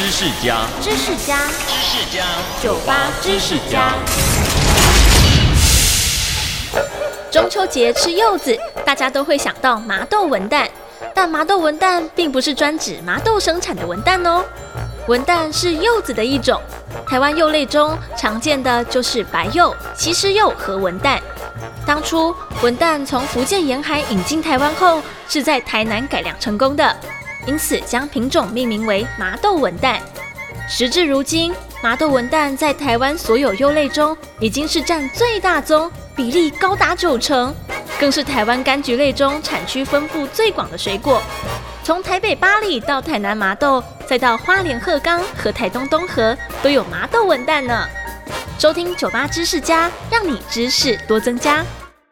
知识家，知识家，知识家，酒吧知识家。中秋节吃柚子，大家都会想到麻豆文旦，但麻豆文旦并不是专指麻豆生产的文旦哦。文旦是柚子的一种，台湾柚类中常见的就是白柚、西施柚和文旦。当初文旦从福建沿海引进台湾后，是在台南改良成功的，因此将品种命名为麻豆文旦。时至如今，麻豆文旦在台湾所有柚类中，已经是占最大宗，比例高达九成，更是台湾柑橘类中产区分布最广的水果。从台北八里到台南麻豆，再到花莲鹤冈和台东东河，都有麻豆文旦呢。收听酒吧知识家，让你知识多增加。